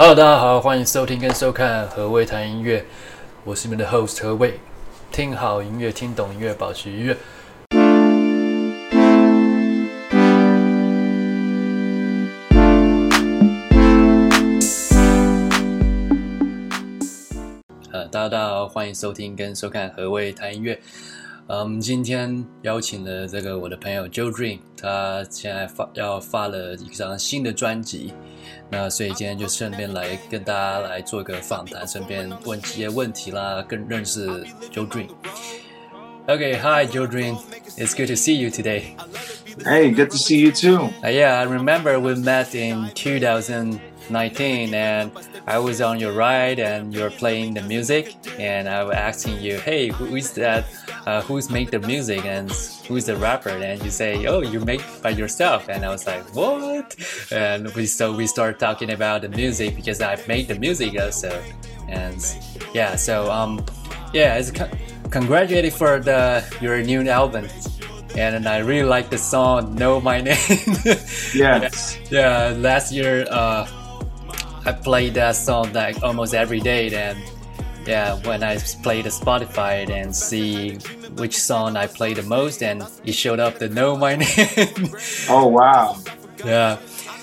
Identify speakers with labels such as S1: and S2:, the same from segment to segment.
S1: Hello，大家好，欢迎收听跟收看何谓谈音乐，我是你们的 host 何谓，听好音乐，听懂音乐，保持愉悦。呃，大家大家好，欢迎收听跟收看何谓谈音乐。嗯，今天邀请了这个我的朋友 Joe Dream，他现在发要发了一张新的专辑，那所以今天就顺便来跟大家来做一个访谈，顺便问一些问题啦，更认识 Joe Dream。Okay, hi Joe Dream, it's good to see you today.
S2: Hey, good to see you too.
S1: Uh, yeah, I remember we met in 2019 and I was on your ride and you're playing the music and I was asking you, hey, who is that? Uh, who's make the music and who's the rapper? And you say, oh, you make by yourself. And I was like, what? And we so we start talking about the music because I've made the music also. And yeah, so um, yeah, it's congratulated for the your new album and I really like the song "Know My Name."
S2: yes.
S1: yeah, last year uh, I play that song like almost every day. And yeah, when I play the Spotify and see which song I play the most, and it showed up the "Know My Name."
S2: oh wow!
S1: Yeah.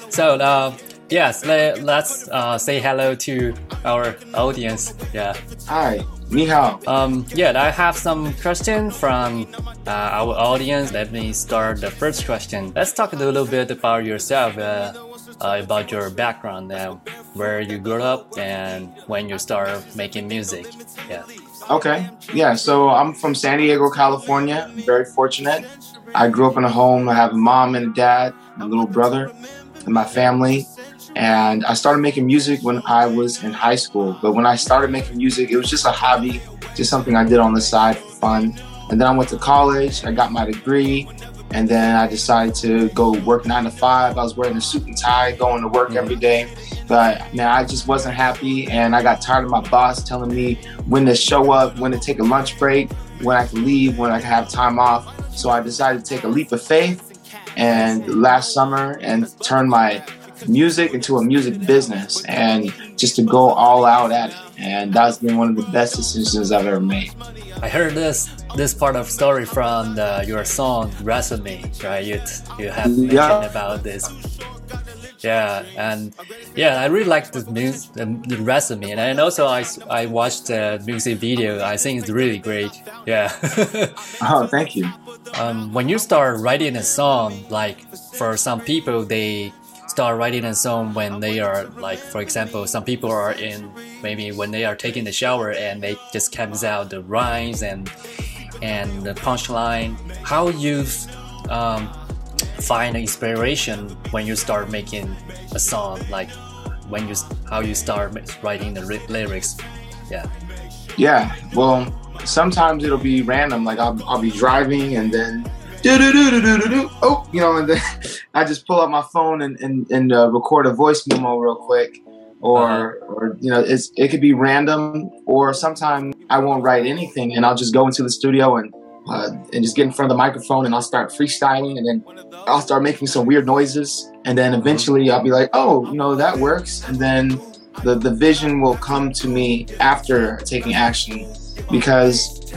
S1: So uh, yes, let, us uh, say hello to our audience. Yeah.
S2: Hi. Ni hao.
S1: Um, yeah, I have some questions from uh, our audience. Let me start the first question. Let's talk a little bit about yourself, uh, uh, about your background, uh, where you grew up, and when you start making music. Yeah.
S2: Okay. Yeah. So I'm from San Diego, California. I'm very fortunate. I grew up in a home. I have a mom and a dad, and a little brother, and my family. And I started making music when I was in high school. But when I started making music, it was just a hobby, just something I did on the side for fun. And then I went to college, I got my degree, and then I decided to go work nine to five. I was wearing a suit and tie, going to work every day. But man, I just wasn't happy, and I got tired of my boss telling me when to show up, when to take a lunch break, when I could leave, when I could have time off. So I decided to take a leap of faith and last summer and turn my music into a music business and just to go all out at it. And that's been one of the best decisions I've ever made.
S1: I heard this this part of story from the, your song "Resume," right? You you have mentioned yeah. about this. Yeah, and yeah, I really like the music, the, the resume, and also I, I watched the music video. I think it's really great. Yeah.
S2: oh, thank you.
S1: Um, when you start writing a song, like for some people, they start writing a song when they are like for example some people are in maybe when they are taking the shower and they just comes out the rhymes and and the punchline. How you um, find inspiration when you start making a song like when you how you start writing the lyrics? Yeah.
S2: Yeah. Well sometimes it'll be random like I'll, I'll be driving and then do do do do do do. Oh, you know, and then I just pull out my phone and and, and uh, record a voice memo real quick, or uh-huh. or you know, it's it could be random, or sometimes I won't write anything and I'll just go into the studio and. Uh, and just get in front of the microphone and I'll start freestyling and then I'll start making some weird noises and then eventually I'll be like, oh, you know, that works. And then the, the vision will come to me after taking action because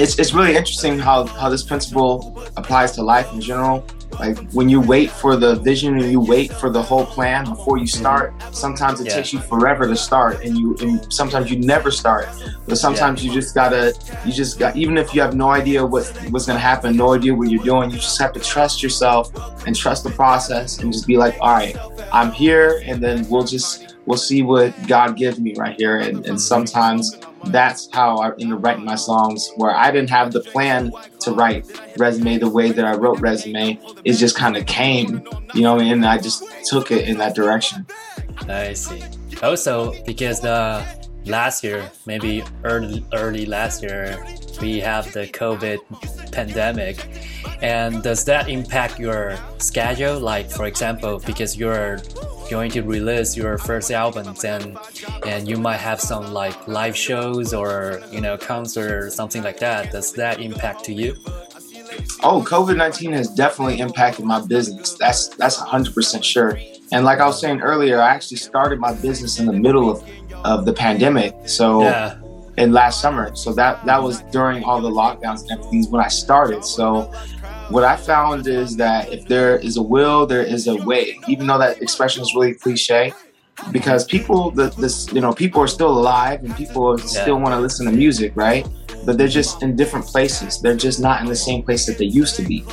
S2: it's, it's really interesting how, how this principle applies to life in general. Like when you wait for the vision and you wait for the whole plan before you mm-hmm. start, sometimes it yeah. takes you forever to start and you and sometimes you never start. But sometimes yeah. you just gotta you just got even if you have no idea what what's gonna happen, no idea what you're doing, you just have to trust yourself and trust the process and just be like, all right, I'm here and then we'll just we'll see what God gives me right here. And, and sometimes that's how I ended up writing my songs where I didn't have the plan to write resume the way that I wrote resume. It just kind of came, you know, and I just took it in that direction.
S1: I see. Oh, also, because the last year, maybe early early last year, we have the COVID pandemic. And does that impact your schedule? Like, for example, because you're going to release your first album and and you might have some like live shows or you know concert or something like that does that impact to you
S2: oh covid-19 has definitely impacted my business that's that's 100% sure And like I was saying earlier, I actually started my business in the middle of, of the pandemic. So
S1: Yeah.
S2: in last summer. So that that was during all the lockdowns and everything when I started. So what I found is that if there is a will, there is a way. Even though that expression is really cliche, because people, the this you know, people are still alive and people still want to listen to music, right? But they're just in different places. They're just not in the same place that they used to be,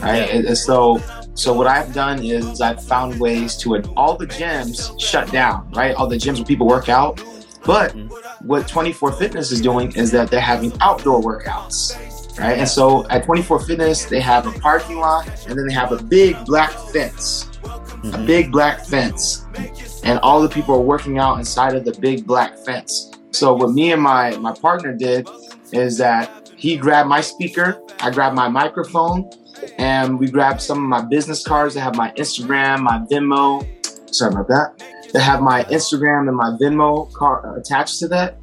S2: right?
S1: Yeah.
S2: And, and so. So what I've done is I've found ways to all the gyms shut down, right? All the gyms where people work out, but what 24 Fitness is doing is that they're having outdoor workouts, right? And so at 24 Fitness, they have a parking lot and then they have a big black fence, a
S1: Mhm.
S2: big black fence. And all the people are working out inside of the big black fence. So what me and my, my partner did is that he grabbed my speaker, I grabbed my microphone, and we grabbed some of my business cards that have my Instagram, my Venmo, sorry about that, that have my Instagram and my Venmo card attached to that.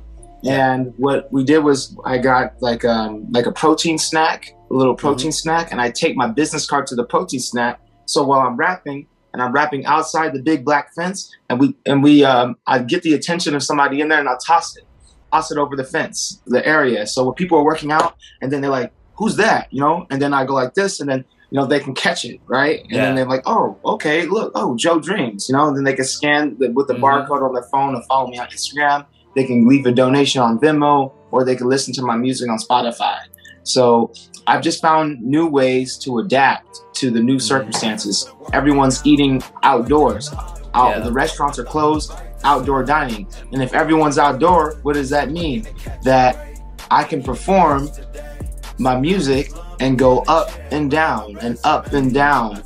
S2: And what we did was I got like um like a protein snack, a little protein snack, and I take my business card to the protein snack. So while I'm rapping, and I'm rapping outside the big black fence, and we and we um I get the attention of somebody in there, and I toss it, toss it over the fence, the area. So when people are working out, and then they're like, "Who's that?" You know, and then I go like this, and then you know they can catch it, right? And
S1: Yeah.
S2: then they're like, "Oh, okay, look, oh Joe Dreamz," you know, and then they can scan the, with the
S1: Mhm.
S2: barcode on their phone and follow me on Instagram. They can leave a donation on Venmo, or they can listen to my music on Spotify. So I've just found new ways to adapt to the new circumstances. Everyone's eating outdoors. Out,
S1: Yeah.
S2: The restaurants are closed, outdoor dining. And if everyone's outdoor, what does that mean? That I can perform my music and go up and down and up and down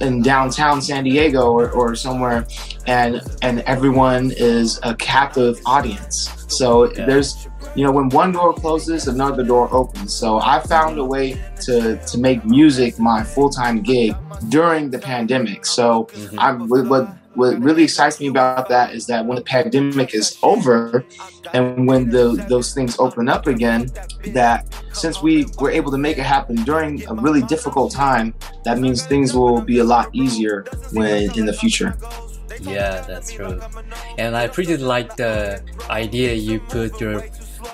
S2: in downtown San Diego or, or somewhere and and everyone is a captive audience. So
S1: Yeah.
S2: there's you know when one door closes another door opens. So I found a way to to make music my full-time gig during the pandemic. So
S1: Mhm.
S2: I'm what, what really excites me about that is that when the pandemic is over and when the those things open up again that since we were able to make it happen during a really difficult time that means things will be a lot easier when in the future
S1: Yeah, that's true. And I pretty like the idea you put your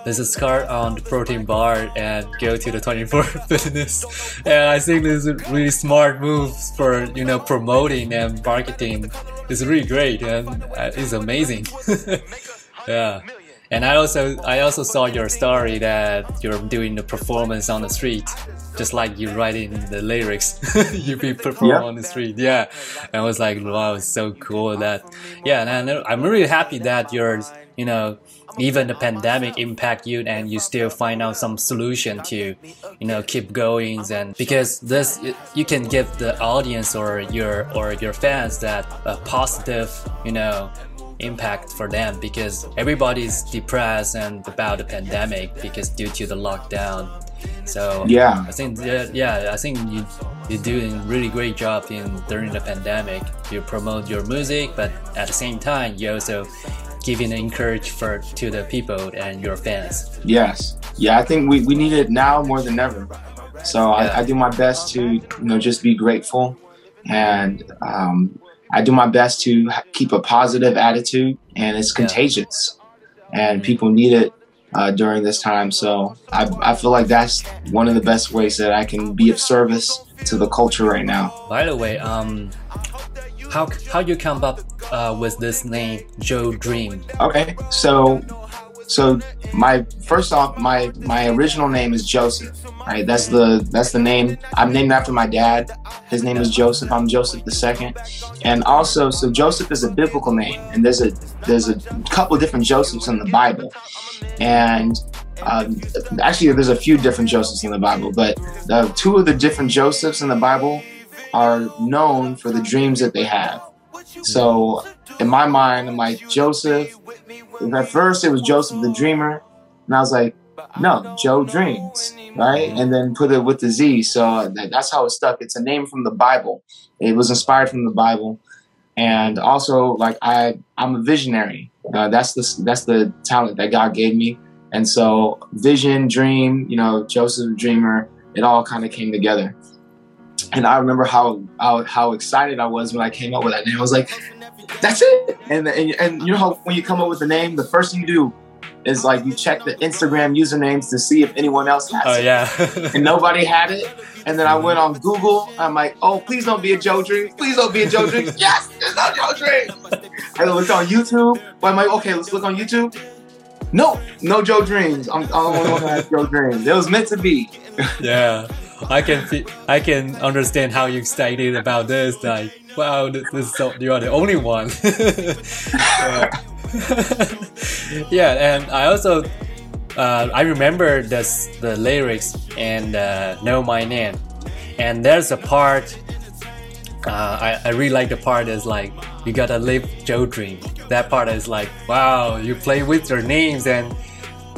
S1: business scar on the protein bar and go to the 24 fitness. And I think this is a really smart move for, you know, promoting and marketing. It's really great and uh, it's amazing. yeah. And I also I also saw your story that you're doing the performance on the street, just like you write in the lyrics. you be perform
S2: Yeah.
S1: on the street, yeah. And I was like, wow, it's so cool that, yeah. And I- I'm really happy that you're, you know, even the pandemic impact you and you still find out some solution to, you know, keep going and because this you can give the audience or your or your fans that a positive, you know, impact for them because everybody's depressed and about the pandemic because due to the lockdown. So
S2: yeah
S1: I think yeah, yeah I think you you're doing really great job in during the pandemic. You promote your music, but at the same time you also giving encourage for to the people and your fans.
S2: yes yeah i think we, we need it now more than ever so
S1: Yeah.
S2: I, I do my best to you know just be grateful and um, i do my best to keep a positive attitude and it's
S1: Yeah.
S2: contagious and people need it uh, during this time so I, I feel like that's one of the best ways that i can be of service to the culture right now
S1: By the way, um, how how you come up uh, with this name Joe Dream?
S2: Okay, so so my first off, my my original name is Joseph. Right, that's the that's the name. I'm named after my dad. His name is Joseph. I'm Joseph the second, and also so Joseph is a biblical name, and there's a there's a couple different Josephs in the Bible, and. Um, actually, there's a few different Josephs in the Bible, but the two of the different Josephs in the Bible are known for the dreams that they have. So in my mind, I'm like Joseph. At first, it was Joseph the Dreamer, and I was like, no, Joe Dreamz, right? And then put it with the Z. So that's how it stuck. It's a name from the Bible. It was inspired from the Bible, and also like I, I'm a visionary. Uh, that's the that's the talent that God gave me, and so vision, dream, you know, Joseph the Dreamer, it all kind of came together. And I remember how, how how excited I was when I came up with that name. I was like, "That's it!" And and, and you know how when you come up with a name, the first thing you do is like you check the Instagram usernames to see if anyone else has
S1: Oh
S2: it.
S1: yeah.
S2: And nobody had it. And then I mm-hmm. went on Google. I'm like, oh, please don't be a Joe Dream. Please don't be a Joe Dream. yes, there's no Joe Dream. I looked on YouTube. Well, I'm like, okay, let's look on YouTube. No, no Joe Dreamz. I'm, I'm the only one who has Joe Dreamz. It was meant to be.
S1: yeah. I can fe- I can understand how you excited about this. Like, wow, this, is so, you are the only one. yeah. yeah, and I also uh, I remember this the lyrics and uh, know my name, and there's a part uh, I, I really like the part is like you gotta live Joe dream. That part is like wow, you play with your names and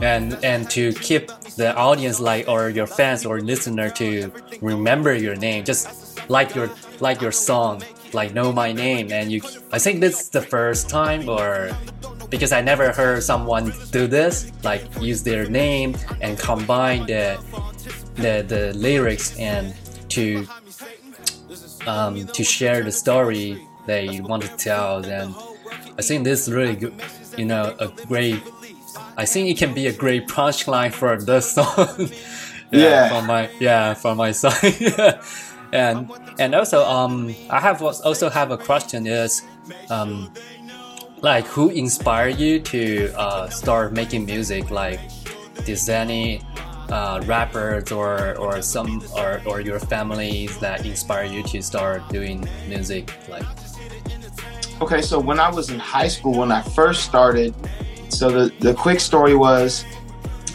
S1: and and to keep the audience like or your fans or listener to remember your name, just like your like your song, like know my name, and you. I think this is the first time or because I never heard someone do this, like use their name and combine the the, the lyrics and to um, to share the story they want to tell. And I think this is really good, you know, a great. I think it can be a great punchline for this song.
S2: Yeah.
S1: from my yeah from my side. And and also um I have also have a question is um like who inspired you to uh, start making music like is any uh, rappers or or some or, or your families that inspire you to start doing music like
S2: Okay, so when I was in high school, when I first started, so the, the quick story was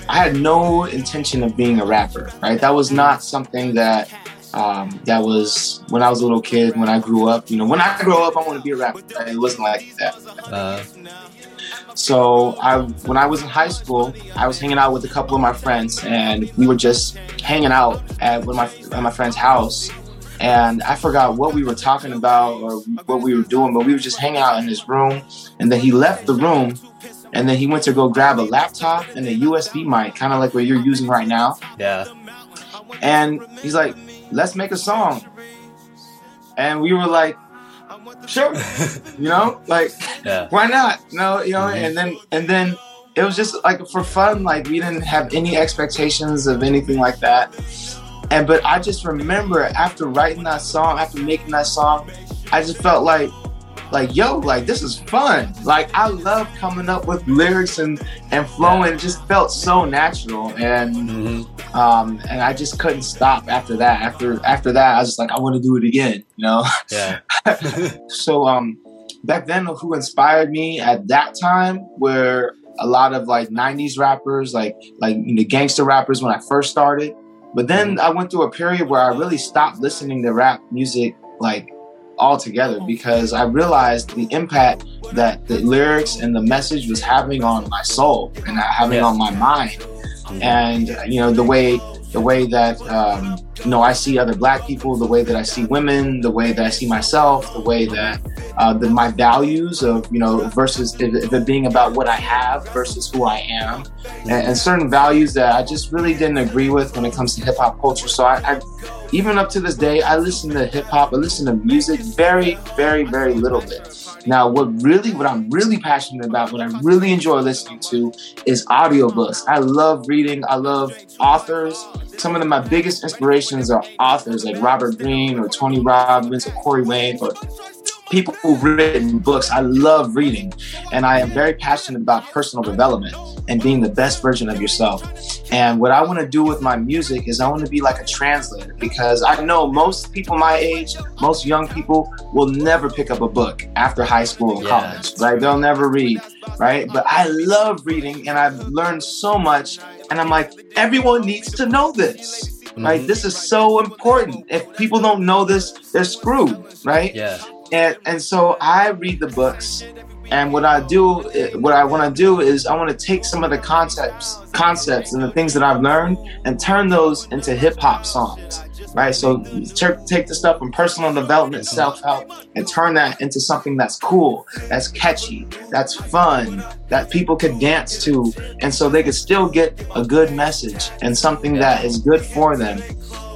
S2: I had no intention of being a rapper, right? That was not something that um, that was when I was a little kid, when I grew up. You know, when I grow up, I want to be a rapper. Right? It wasn't like that.
S1: uh,
S2: So I, when I was in high school, I was hanging out with a couple of my friends, and we were just hanging out at one of my at my friend's house. And I forgot what we were talking about or what we were doing, but we were just hanging out in his room. And then he left the room, and then he went to go grab a laptop and a USB mic, kind of like what you're using right now.
S1: yeah
S2: And he's like, "Let's make a song." And we were like, "Sure," you know, like
S1: yeah
S2: why not? No, you know,
S1: Mhm.
S2: and then and then it was just like for fun. Like we didn't have any expectations of anything like that. And but I just remember after writing that song, after making that song, I just felt like like yo, like this is fun. Like I love coming up with lyrics and and flowing. It just felt so natural and
S1: hmm
S2: um and I just couldn't stop after that. After after that, I was just like I want to do it again, you know.
S1: yeah
S2: so um back then who inspired me at that time were a lot of like 90s rappers like like you know, gangster rappers when i first started but then i went through a period where i really stopped listening to rap music like altogether because i realized the impact that the lyrics and the message was having on my soul and having on my mind. And you know the way the way that um, you know I see other black people, the way that I see women, the way that I see myself, the way that uh, the, my values of you know versus it being about what I have versus who I am, and, and certain values that I just really didn't agree with when it comes to hip hop culture. So I, I even up to this day, I listen to hip hop, I listen to music very, very, very little bit. Now, what really, what I'm really passionate about, what I really enjoy listening to, is audiobooks. I love reading. I love authors. Some of the, my biggest inspirations are authors like Robert Greene or Tony Robbins or Corey Wayne or people who've written books. I love reading, and I am very passionate about personal development and being the best version of yourself. And what I want to do with my music is I want to be like a translator because I know most people my age, most young people will never pick up a book after high school or
S1: Yeah.
S2: college, right? They'll never read, right? But I love reading and I've learned so much. And I'm like, everyone needs to know this, right?
S1: Mhm.
S2: This is so important. If people don't know this, they're screwed, right?
S1: yeah
S2: and and so I read the books, and what I do, what I want to do is I want to take some of the concepts, concepts, and the things that I've learned, and turn those into hip hop songs, right? So take the stuff from personal development, self help, and turn that into something that's cool, that's catchy, that's fun, that people could dance to, and so they could still get a good message and something that is good for them.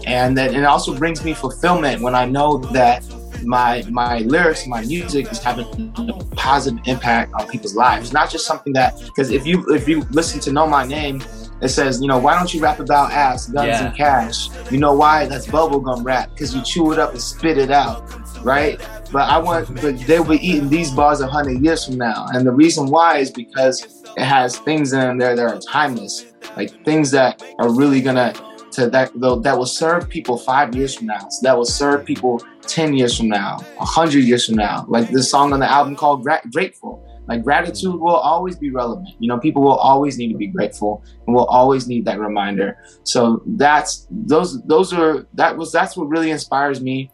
S2: and then it also brings me fulfillment when I know that my my lyrics, my music is having a positive impact on people's lives. Not just something that because if you if you listen to Know My Name, it says, you know, why don't you rap about ass, guns, yeah. and cash? You know why? That's bubblegum rap because you chew it up and spit it out, right? But I want, but they'll be eating these bars a hundred years from now, and the reason why is because it has things in there that are timeless, like things that are really gonna to that that will serve people five years from now, so that will serve people ten years from now, hundred years from now. Like this song on the album called "Grateful." Like gratitude will always be relevant. You know, people will always need to be grateful and will always need that reminder. So that's those those are that was that's what really inspires me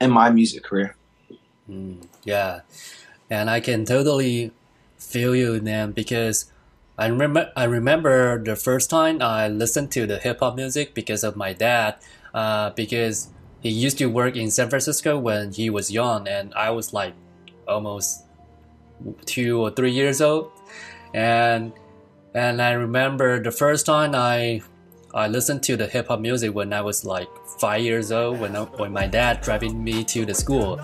S2: in my music career.
S1: Mm, yeah, and I can totally feel you, man, because I remember I remember the first time I listened to the hip hop music because of my dad, uh, because he used to work in San Francisco when he was young, and I was like almost two or three years old, and and I remember the first time I I listened to the hip hop music when I was like five years old when when my dad driving me to the school,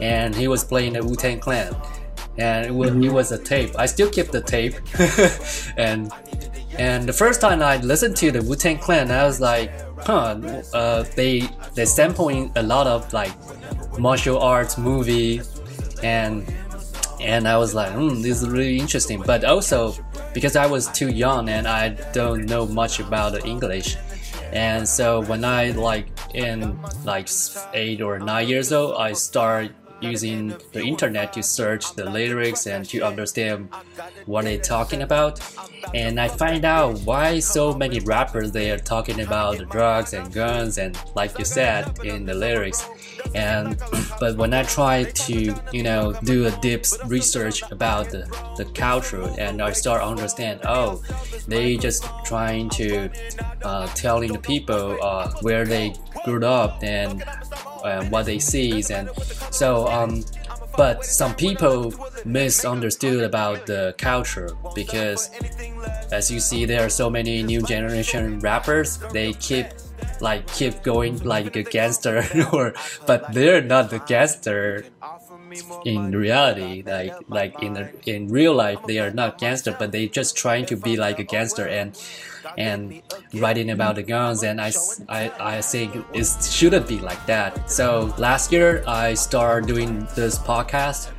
S1: and he was playing the Wu Tang Clan, and it was, it was a tape. I still keep the tape, and and the first time I listened to the Wu Tang Clan, I was like, huh, uh, they they sampling a lot of like martial arts movie, and and I was like, hmm, this is really interesting. But also because I was too young and I don't know much about English, and so when I like in like eight or nine years old, I start using the internet to search the lyrics and to understand what they're talking about. And I find out why so many rappers they are talking about the drugs and guns and like you said in the lyrics. And but when I try to you know do a deep research about the, the culture and I start understand oh they just trying to uh, telling the people uh, where they grew up and and what they see and so um, but some people misunderstood about the culture because as you see there are so many new generation rappers. They keep like keep going like a gangster or but they're not the gangster in reality like like in the, in real life they are not gangster but they just trying to be like a gangster and and writing about the guns and I, I, I think it shouldn't be like that. So last year I started doing this podcast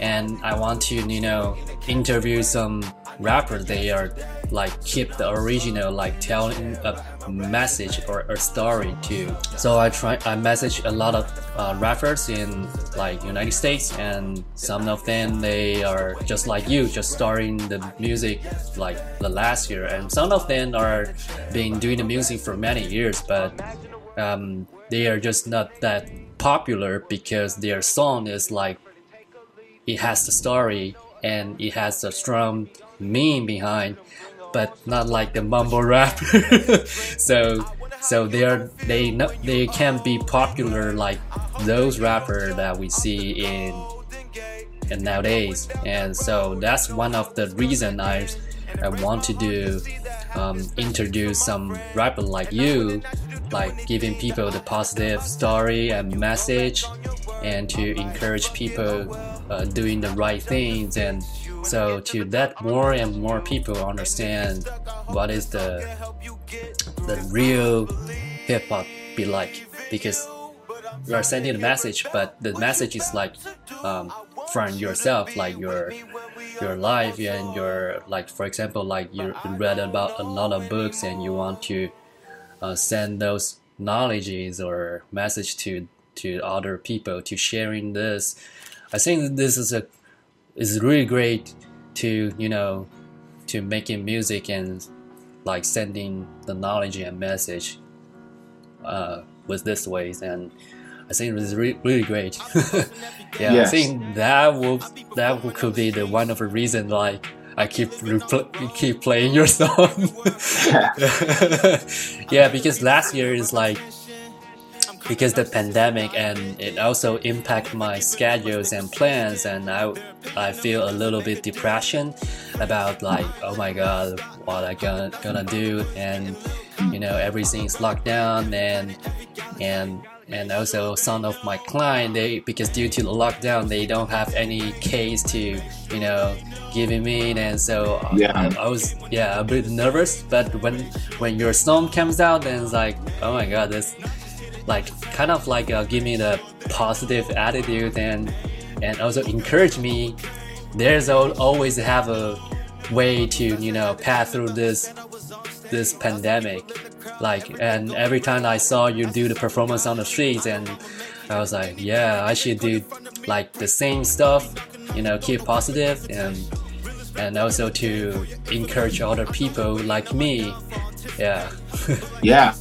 S1: and I want to you know interview some rappers they are like keep the original like telling a message or a story too so i try i message a lot of uh, rappers in like united states and some of them they are just like you just starting the music like the last year. And some of them are been doing the music for many years but um, they are just not that popular because their song is like it has the story and it has the strong meaning behind but not like the mumble rap. so so they are they no, they can't be popular like those rappers that we see in and nowadays. And so that's one of the reason I I want to do um, introduce some rapper like you, like giving people the positive story and message, and to encourage people uh, doing the right things and so to let more and more people understand what is the the real hip hop be like, because you are sending a message, but the message is like um, from yourself, like your your life and your like for example, like you read about a lot of books and you want to uh, send those knowledges or message to to other people to sharing this. I think this is a it's really great to you know to making music and like sending the knowledge and message uh, with this ways and I think it's re- really great. yeah, yes. I think that will that will, could be the one of the reason like I keep repl- keep playing your song. yeah, because last year is like because the pandemic and it also impact my schedules and plans and I, I feel a little bit depression about like oh my god what I gonna, gonna do and you know everything's locked down and and and also some of my client they because due to the lockdown they don't have any case to you know giving me and so
S2: Yeah.
S1: I, I was yeah a bit nervous but when when your song comes out then it's like oh my god this like kind of like uh, give me the positive attitude and and also encourage me. There's always have a way to you know pass through this this pandemic. Like and every time i saw you do the performance on the streets and i was like yeah i should do like the same stuff you know keep positive and and also to encourage other people like me. Yeah.
S2: Yeah,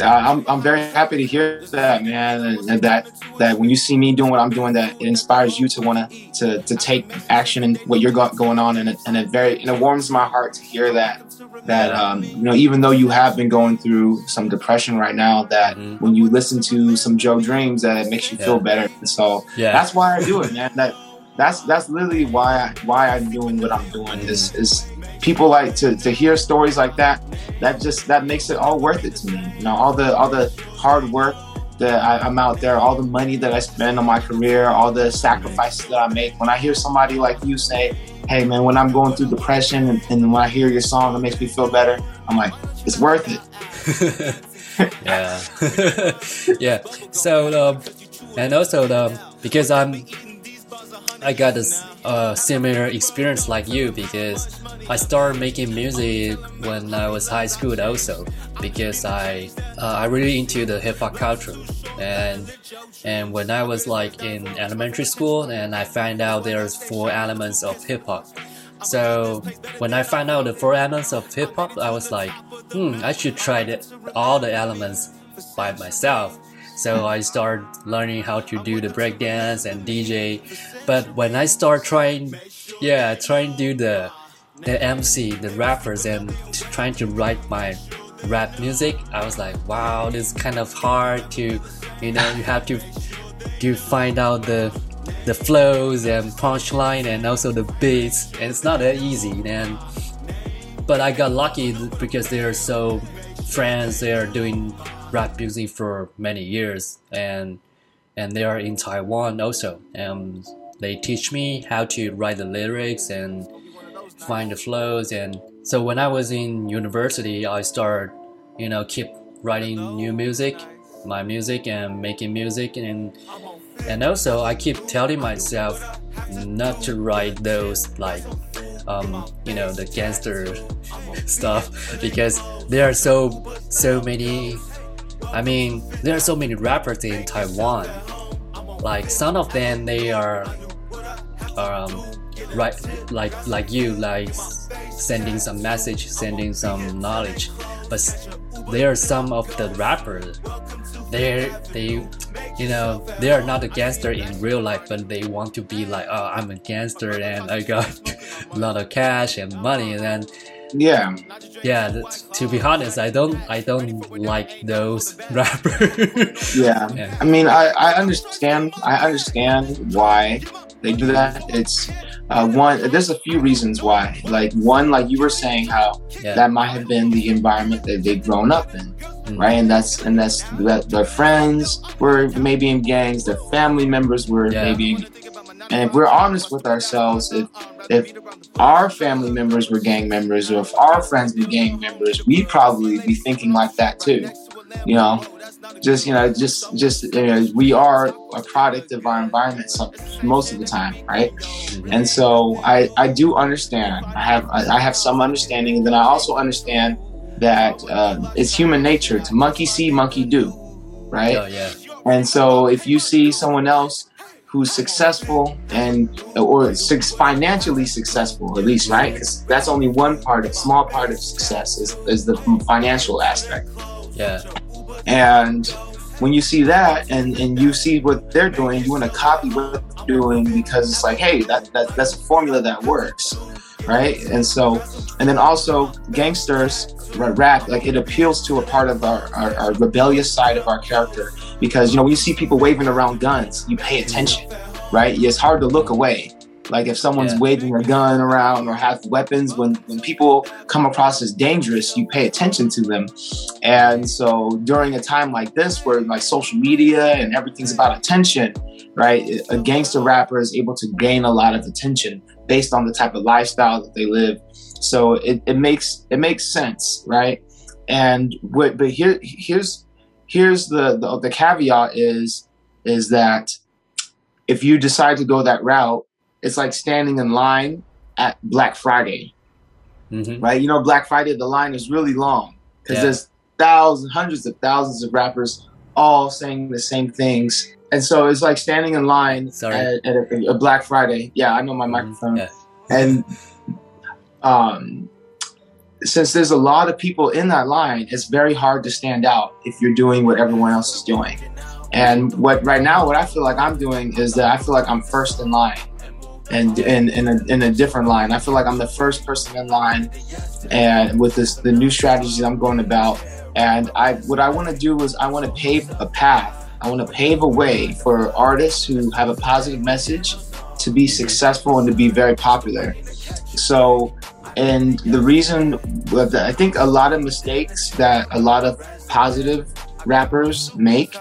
S2: Uh, I'm, I'm very happy to hear that, man, and, and that that when you see me doing what I'm doing, that it inspires you to want to to take action in what you're got going on, and it, and it very and it warms my heart to hear that that um, you know even though you have been going through some depression right now, that
S1: Mhm.
S2: when you listen to some Joe Dreamz, that it makes you feel better. And so
S1: yeah
S2: that's why I do it, man. That that's that's literally why I, why I'm doing what I'm doing. Is is people like to, to hear stories like that. That just that makes it all worth it to me. You know, all the all the hard work that I, I'm out there, all the money that I spend on my career, all the sacrifices that I make. When I hear somebody like you say, "Hey, man, when I'm going through depression, and, and when I hear your song, it makes me feel better," I'm like, it's worth it.
S1: yeah yeah so um, and also um, because i'm i got a uh, similar experience like you because i started making music when i was high school also because i uh, i really into the hip-hop culture and and when i was like in elementary school and i find out there's four elements of hip-hop so when I found out the four elements of hip hop, I was like, hmm, I should try the, all the elements by myself. So I started learning how to do the breakdance and DJ. But when I start trying, yeah, trying to do the the MC, the rappers, and trying to write my rap music, I was like, wow, this is kind of hard to, you know, you have to to find out the the flows and punchline and also the beats and it's not that easy and but i got lucky because they're so friends they are doing rap music for many years and and they are in taiwan also and they teach me how to write the lyrics and find the flows and so when i was in university i started you know keep writing new music my music and making music and and also I keep telling myself not to write those like um, you know the gangster stuff because there are so so many I mean there are so many rappers in Taiwan. Like some of them they are um, right like like you like sending some message sending some knowledge. But there are some of the rappers they they you know they are not a gangster in real life but they want to be like oh i'm a gangster and i got a lot of cash and money and then
S2: Yeah,
S1: yeah to be honest i don't i don't like those rappers
S2: yeah.
S1: Yeah.
S2: I mean, I, I understand. I understand why they do that. It's uh, one. There's a few reasons why. Like one, like you were saying, how
S1: yeah
S2: that might have been the environment that they've grown up in,
S1: Mm.
S2: right? And that's and that's that their friends were maybe in gangs, their family members were
S1: Yeah.
S2: maybe. And if we're honest with ourselves, if if our family members were gang members, or if our friends were gang members, we'd probably be thinking like that too. You know, just you know, just just you know, we are a product of our environment some, most of the time, right?
S1: Mhm.
S2: And so I, I do understand. I have I, I have some understanding, and then I also understand that uh, it's human nature to monkey see, monkey do, right?
S1: oh yeah
S2: And so if you see someone else who's successful and or su- financially successful, at least, right? Because that's only one part, a small part of success is, is the financial aspect.
S1: yeah
S2: And when you see that and, and you see what they're doing, you want to copy what they're doing because it's like, hey, that, that that's a formula that works, right? And so, and then also gangsters rap, like it appeals to a part of our, our, our rebellious side of our character because, you know, when you see people waving around guns, you pay attention, right? It's hard to look away. Like if someone's
S1: Yeah.
S2: waving a gun around or have weapons, when when people come across as dangerous, you pay attention to them. And so during a time like this, where like social media and everything's about attention, right? A gangster rapper is able to gain a lot of attention based on the type of lifestyle that they live. So it, it makes it makes sense, right? And what, but here here's here's the, the the caveat is is that if you decide to go that route, it's like standing in line at Black Friday,
S1: hmm
S2: right? You know, Black Friday the line is really long because
S1: Yeah.
S2: there's thousands, hundreds of thousands of rappers all saying the same things. And so it's like standing in line
S1: Sorry.
S2: at, at a, a Black Friday. Yeah, I know my microphone
S1: Yeah.
S2: and um, since there's a lot of people in that line, it's very hard to stand out if you're doing what everyone else is doing. And what right now, what I feel like I'm doing is that I feel like I'm first in line, and in in a, in a different line. I feel like I'm the first person in line, and with this the new strategies I'm going about. And I what I want to do is I want to pave a path. I want to pave a way for artists who have a positive message to be successful and to be very popular. So, and the reason I think a lot of mistakes that a lot of positive rappers make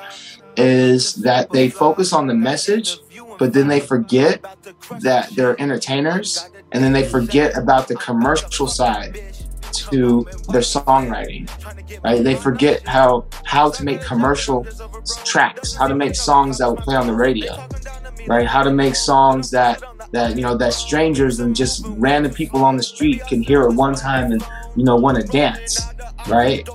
S2: is that they focus on the message, but then they forget that they're entertainers, and then they forget about the commercial side to their songwriting. Right? They forget how how to make commercial tracks, how to make songs that will play on the radio, right? How to make songs that that you know that strangers and just random people on the street can hear at one time and you know want to dance, right?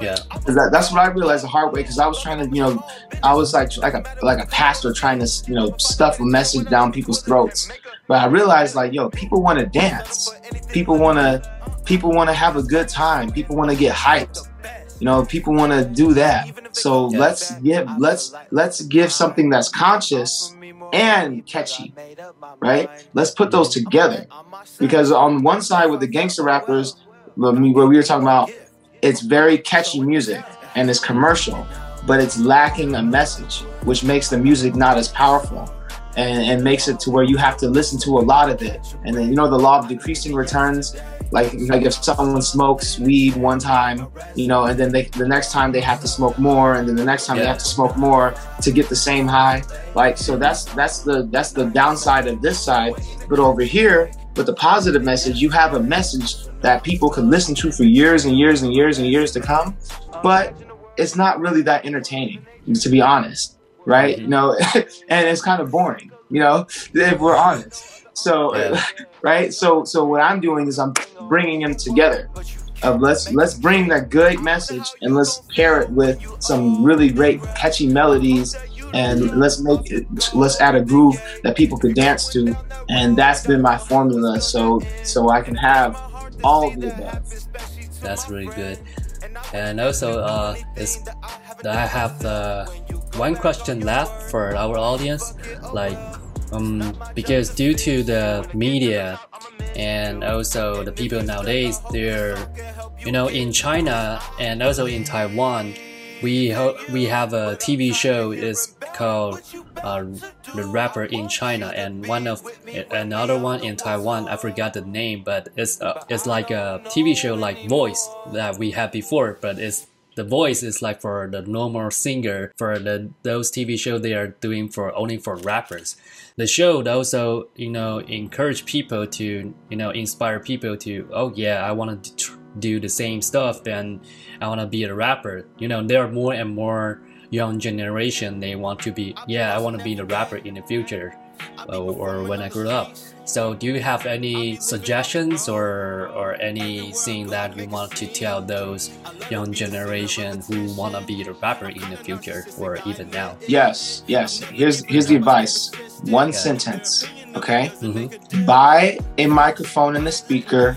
S1: Yeah.
S2: That, that's what I realized the hard way because I was trying to, you know, I was like like a like a pastor trying to, you know, stuff a message down people's throats. But I realized like, yo, people want to dance. People want to people want to have a good time. People want to get hyped. You know, people want to do that. So let's give let's let's give something that's conscious and catchy, right? Let's put those together because on one side with the gangster rappers, what we we were talking about, it's very catchy music and it's commercial, but it's lacking a message, which makes the music not as powerful. And, and makes it to where you have to listen to a lot of it. And then you know the law of decreasing returns. Like like if someone smokes weed one time, you know, and then they the next time they have to smoke more, and then the next time they have to smoke more to get the same high. Like so that's that's the that's the downside of this side. But over here, with the positive message, you have a message that people can listen to for years and years and years and years to come. But it's not really that entertaining, to be honest, right?
S1: Mhm.
S2: You know, and it's kind of boring, you know, if we're honest. So,
S1: Yeah.
S2: right? So, so what I'm doing is I'm bringing them together. Of let's let's bring that good message and let's pair it with some really great catchy melodies and let's make it let's add a groove that people could dance to and that's been my formula so so I can have all of the above.
S1: That's really good. And also, uh, is I have the one question left for our audience, like, um, because due to the media and also the people nowadays, they're, you know, in China and also in Taiwan, we ho- we have a TV show is called uh, the rapper in China and one of another one in Taiwan I forgot the name but it's uh, it's like a TV show like Voice that we had before but it's the voice is like for the normal singer for the those TV show they are doing for only for rappers the show would also you know encourage people to you know inspire people to oh yeah I want to tr- do the same stuff and I want to be a rapper. You know there are more and more young generation they want to be yeah i want to be the rapper in the future uh, or when i grow up so do you have any suggestions or or anything that you want to tell those young generation who want to be the rapper in the future or even now
S2: Yes, yes. Here's here's the advice. One
S1: Okay.
S2: sentence, okay?
S1: mm-hmm.
S2: Buy a microphone and a speaker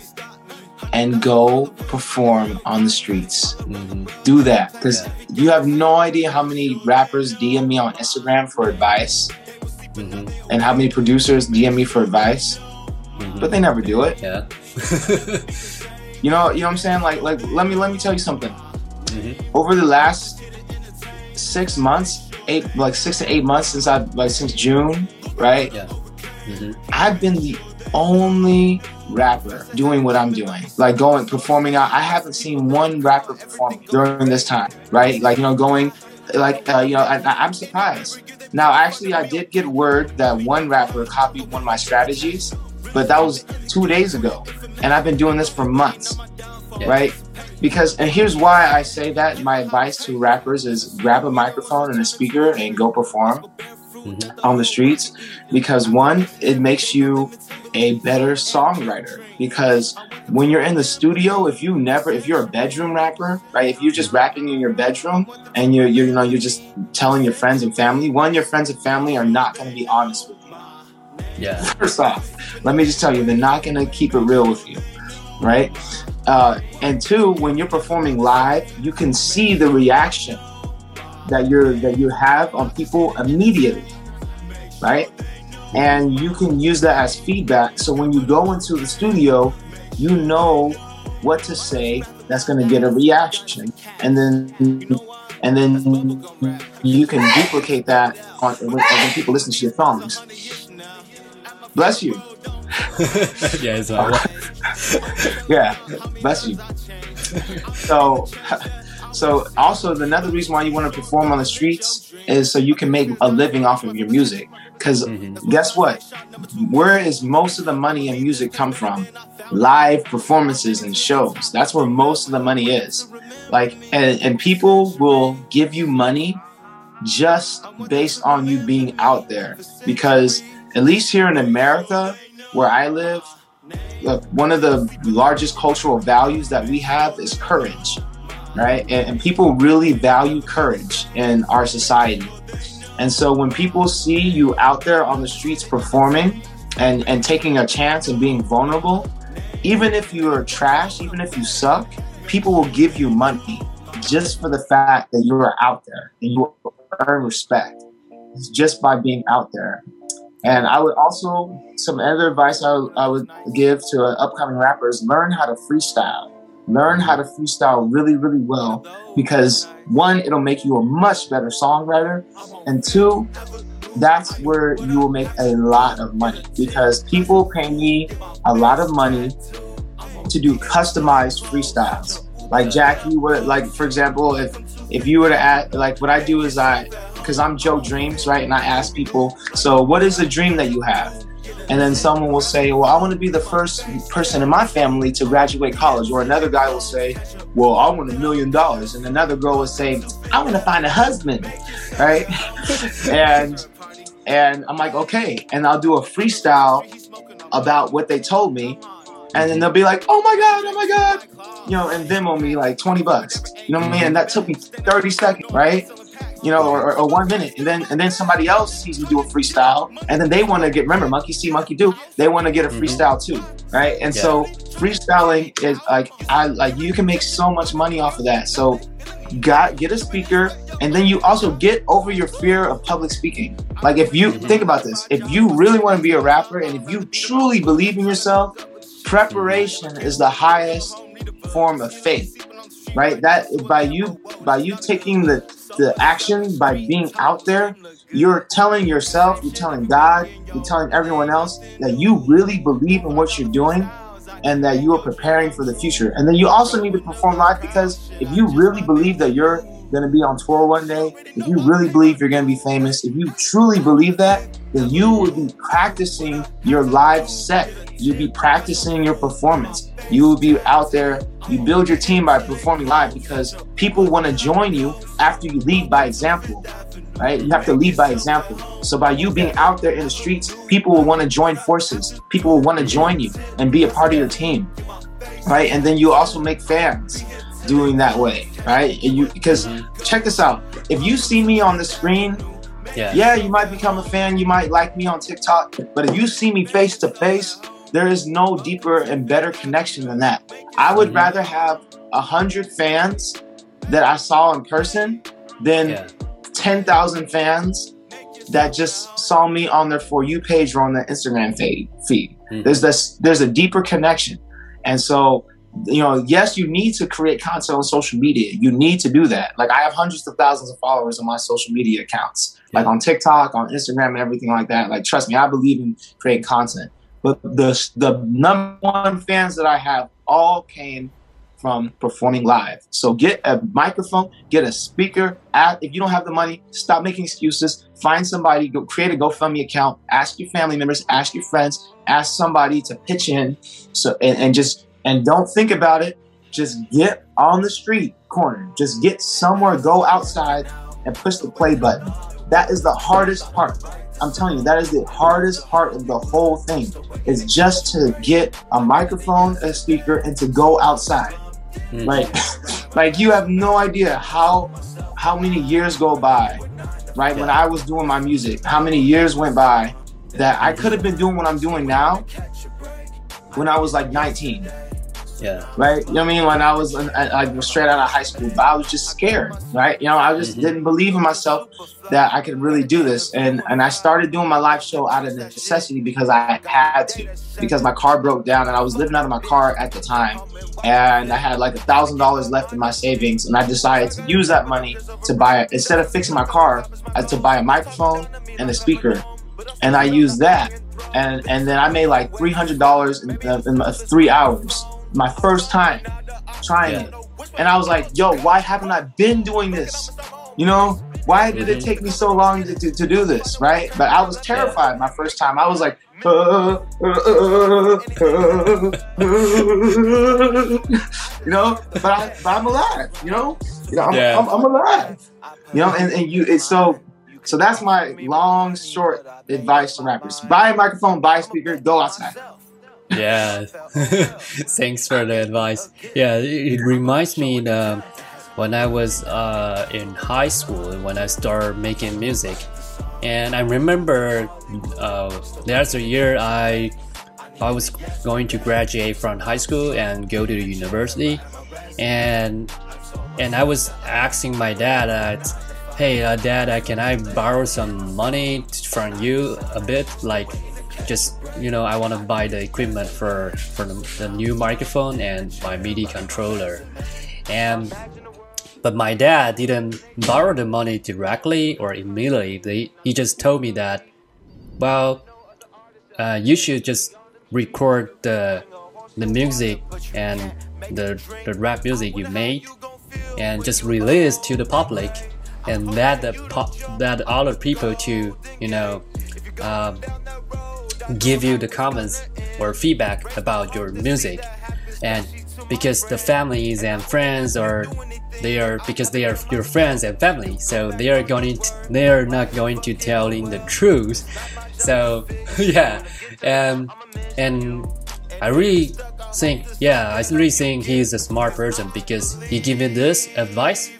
S2: and go perform on the streets.
S1: Mm-hmm.
S2: Do that because
S1: Yeah.
S2: you have no idea how many rappers DM me on Instagram for advice
S1: Mm-hmm.
S2: and how many producers DM me for advice,
S1: Mm-hmm.
S2: but they never do it.
S1: yeah
S2: You know, you know what I'm saying? Like like let me let me tell you something.
S1: mm-hmm.
S2: over the last six months, eight like six to eight months since I like since June, right?
S1: yeah
S2: mm-hmm. I've been the only rapper doing what I'm doing, like going performing out. I haven't seen one rapper perform during this time, right? Like you know, going like uh, you know, I, am surprised. Now, actually, I did get word that one rapper copied one of my strategies, but that was two days ago, and I've been doing this for months, yeah. right? Because and here's why I say that. My advice to rappers is grab a microphone and a speaker and go perform mm-hmm. on the streets because one, it makes you a better songwriter because when you're in the studio, if you never, if you're a bedroom rapper, right? If you're just rapping in your bedroom and you're, you're you know, you're just telling your friends and family, one, your friends and family are not going to be honest with you.
S1: Yeah.
S2: First off, let me just tell you, they're not going to keep it real with you, right? Uh, and two, when you're performing live, you can see the reaction that you're that you have on people immediately, right? And you can use that as feedback. So when you go into the studio, you know what to say that's going to get a reaction, and then and then you can duplicate that on, when, when people listen to your songs. Bless you.
S1: yeah,
S2: yeah, bless you. So so also another reason why you want to perform on the streets is so you can make a living off of your music. Because mm-hmm. guess what? Where is most of the money in music come from? Live performances and shows. That's where most of the money is. Like, and, and people will give you money just based on you being out there. Because at least here in America, where I live, look, one of the largest cultural values that we have is courage right? And, and people really value courage in our society. And so when people see you out there on the streets performing and, and taking a chance and being vulnerable, even if you're trash, even if you suck, people will give you money just for the fact that you're out there and you earn respect just by being out there. And I would also, some other advice I, I would give to upcoming rappers learn how to freestyle learn how to freestyle really, really well because one, it'll make you a much better songwriter, and two, that's where you will make a lot of money because people pay me a lot of money to do customized freestyles. Like Jackie would, like for example, if if you were to ask, like what I do is I, because I'm Joe Dreamz, right, and I ask people, so what is the dream that you have? And then someone will say, "Well, I want to be the first person in my family to graduate college," or another guy will say, "Well, I want a million dollars," and another girl will say, "I want to find a husband," right? and and I'm like, "Okay," and I'll do a freestyle about what they told me, and then mm-hmm. they'll be like, "Oh my god, oh my god," you know, and Venmo me like twenty bucks. You know what I mean? And that took me thirty seconds, right? You know, or, or, one minute, and then and then somebody else sees me do a freestyle, and then they want to get remember monkey see monkey do. They want to get a mm-hmm. freestyle too, right? And yeah. so freestyling is like I like you can make so much money off of that. So got get a speaker, and then you also get over your fear of public speaking. Like if you mm-hmm. think about this, if you really want to be a rapper, and if you truly believe in yourself, preparation is the highest form of faith right that by you by you taking the the action by being out there, you're telling yourself, you're telling God, you're telling everyone else that you really believe in what you're doing and that you are preparing for the future. And then you also need to perform live because if you really believe that you're going to be on tour one day, if you really believe you're going to be famous, if you truly believe that, then you will be practicing your live set. You'll be practicing your performance. You will be out there. You build your team by performing live because people want to join you after you lead by example, right? You have to lead by example. So by you being out there in the streets, people will want to join forces. People will want to join you and be a part of your team, right? And then you also make fans doing that way, right? And you because check this out. If you see me on the screen, yeah. yeah, you might become a fan, you might like me on TikTok, but if you see me face to face, there is no deeper and better connection than that. I would mm-hmm. rather have a hundred fans that I saw in person than yeah. ten thousand fans that just saw me on their for you page or on their Instagram feed. Mm-hmm. There's this there's a deeper connection, and so you know, yes, you need to create content on social media. You need to do that. Like I have hundreds of thousands of followers on my social media accounts, like on TikTok, on Instagram, and everything like that. Like trust me, I believe in creating content. But the the number one fans that I have all came from performing live. So get a microphone, get a speaker. If you don't have the money, stop making excuses. Find somebody, go create a GoFundMe account. Ask your family members, ask your friends, ask somebody to pitch in. So and, and just and don't think about it. Just get on the street corner. Just get somewhere. Go outside and push the play button. That is the hardest part. I'm telling you, that is the hardest part of the whole thing. Is just to get a microphone, a speaker, and to go outside. Mm. Like, like you have no idea how how many years go by, right? When I was doing my music, how many years went by that I could have been doing what I'm doing now when I was like 19.
S1: Yeah.
S2: Right. You know what I mean? When I was like straight out of high school, but I was just scared. Right. You know, I just mm-hmm. didn't believe in myself that I could really do this, and and I started doing my live show out of necessity because I had to, because my car broke down and I was living out of my car at the time, and I had like a thousand dollars left in my savings, and I decided to use that money to buy instead of fixing my car, I to buy a microphone and a speaker, and I used that, and and then I made like three hundred dollars in, uh, in uh, three hours my first time trying it. And I was like, yo, why haven't I been doing this? You know, why did mm-hmm. it take me so long to, to, to, do this? Right. But I was terrified yeah. my first time. I was like, uh, uh, uh, you know, but, I, but I'm alive, you know, you know, I'm, yeah. I'm, I'm alive, you know, and, and you, it's so, so that's my long, short advice to rappers. Buy a microphone, buy a speaker, go outside.
S1: Yeah, thanks for the advice. Yeah, it reminds me that when I was uh, in high school and when I started making music, and I remember uh, there's a year I I was going to graduate from high school and go to the university, and and I was asking my dad that, hey, uh, dad, uh, can I borrow some money from you a bit, like just you know I want to buy the equipment for for the, the new microphone and my MIDI controller, and but my dad didn't borrow the money directly or immediately. He just told me that, well, uh, you should just record the the music and the the rap music you made, and just release to the public, and that the pop that other people to you know. Um, give you the comments or feedback about your music and because the families and friends are they are because they are your friends and family so they are going to, they are not going to telling the truth so yeah and and i really think yeah i really think he's a smart person because he gave me this advice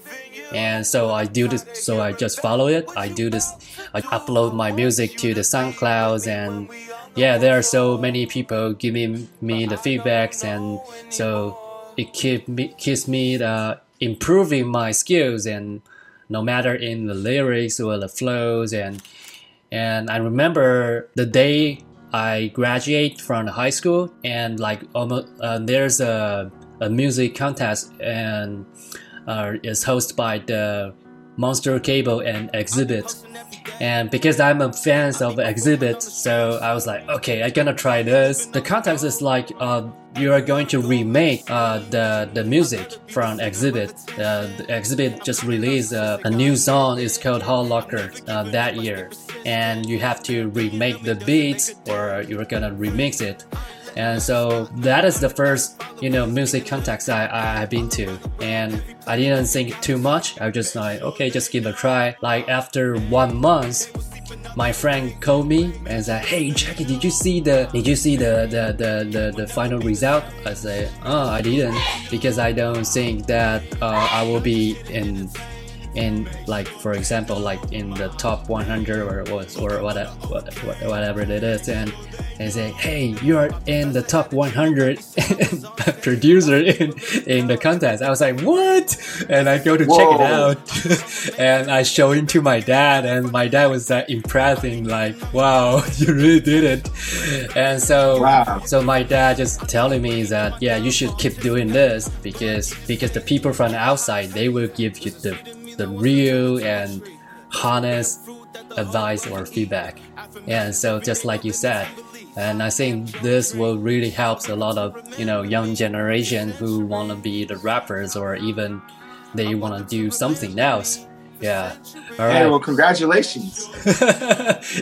S1: and so I do this. So I just follow it. I do this. I upload my music to the SoundClouds, and yeah, there are so many people giving me the feedbacks, and so it keep me, keeps me uh, improving my skills, and no matter in the lyrics or the flows, and and I remember the day I graduate from high school, and like almost uh, there's a a music contest and uh, is hosted by the Monster Cable and Xzibit. And because I'm a fan of Xzibit, so I was like, okay, I'm gonna try this. The context is like uh, you are going to remake uh, the the music from Xzibit. Uh, the Xzibit just released uh, a new song. It's called Hot Locker uh, that year, and you have to remake the beats or you're gonna remix it and so that is the first you know music context I, I have been to. And I didn't think too much. I was just like okay just give it a try. Like after one month my friend called me and said hey Jackie did you see the did you see the the, the, the, the final result? I said oh I didn't because I don't think that uh, I will be in in like for example like in the top 100 or was or whatever whatever it is and they say hey you're in the top 100 producer in in the contest i was like what and i go to Whoa. check it out and i show it to my dad and my dad was uh, impressed and like wow you really did it and so wow. so my dad just telling me that yeah you should keep doing this because because the people from the outside they will give you the the real and honest advice or feedback. And so just like you said, and I think this will really help a lot of you know young generation who want to be the rappers or even they want to do something else. Yeah.
S2: All right. Hey, well, congratulations.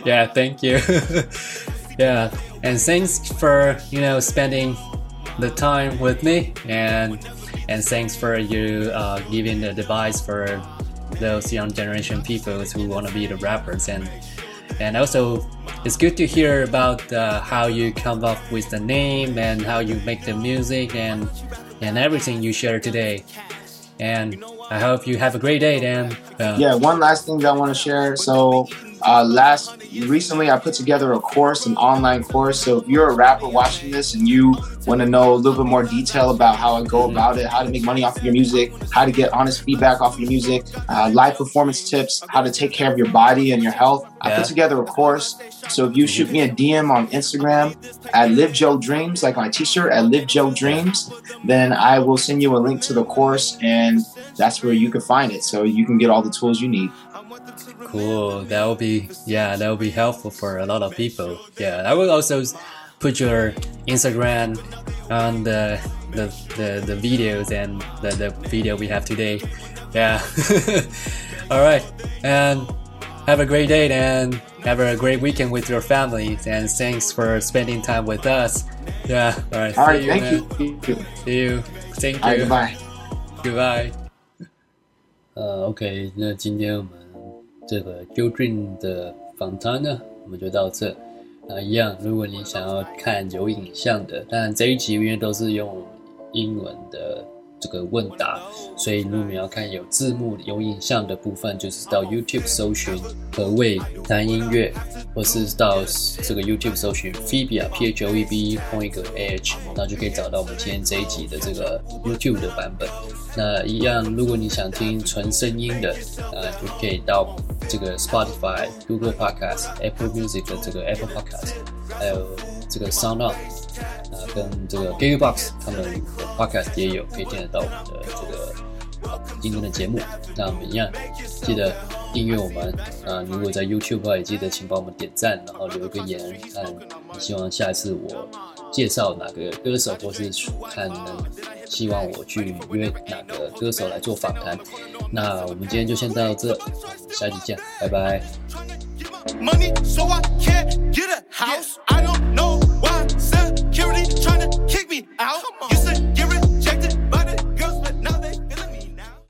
S1: yeah, thank you. yeah, and thanks for you know spending the time with me and and thanks for you uh, giving the advice for those young generation people who want to be the rappers. And and also it's good to hear about uh, how you come up with the name and how you make the music and and everything you share today. And i hope you have a great day dan.
S2: Uh, yeah one last thing i want to share. So uh, last recently, I put together a course, an online course. So if you're a rapper watching this and you want to know a little bit more detail about how I go about it, how to make money off of your music, how to get honest feedback off of your music, uh, live performance tips, how to take care of your body and your health, yeah. I put together a course. So if you shoot me a DM on Instagram at Live Joe Dreamz, like my T-shirt at Live Joe Dreamz, then I will send you a link to the course, and that's where you can find it. So you can get all the tools you need
S1: Cool. That will be yeah, that will be helpful for a lot of people. Yeah, I will also put your Instagram on the the, the, the videos and the, the video we have today. Yeah. all right. And have a great day and have a great weekend with your family. And thanks for spending time with us. Yeah.
S2: All right. All right. You, thank
S1: man. you. See you. Thank you.
S2: Right, goodbye.
S1: Goodbye. 呃，OK，那今天我们 这个 Joe Dream 的访谈呢，我们就到这。那一样，如果你想要看有影像的，但这一集因为都是用英文的。这个问答，所以如果你要看有字幕、有影像的部分，就是到 YouTube 搜寻何谓谈音乐，或是到这个 YouTube 搜寻 Phoebe P H O E B 空一个 H，然后就可以找到我们今天这一集的这个 YouTube 的版本。那一样，如果你想听纯声音的，啊，就可以到这个 Spotify、Google Podcast、Apple Music 的这个 Apple Podcast，还有这个 Sound On。啊，跟这个 g a g b o x 他们的 Podcast 也有可以听得到我们的这个啊今天的节目。那我们一样记得订阅我们啊，如果在 YouTube 的话，也记得请帮我们点赞，然后留一个言，看你希望下一次我介绍哪个歌手，或是看能希望我去约哪个歌手来做访谈。那我们今天就先到这，下期见，拜拜。me out. You said,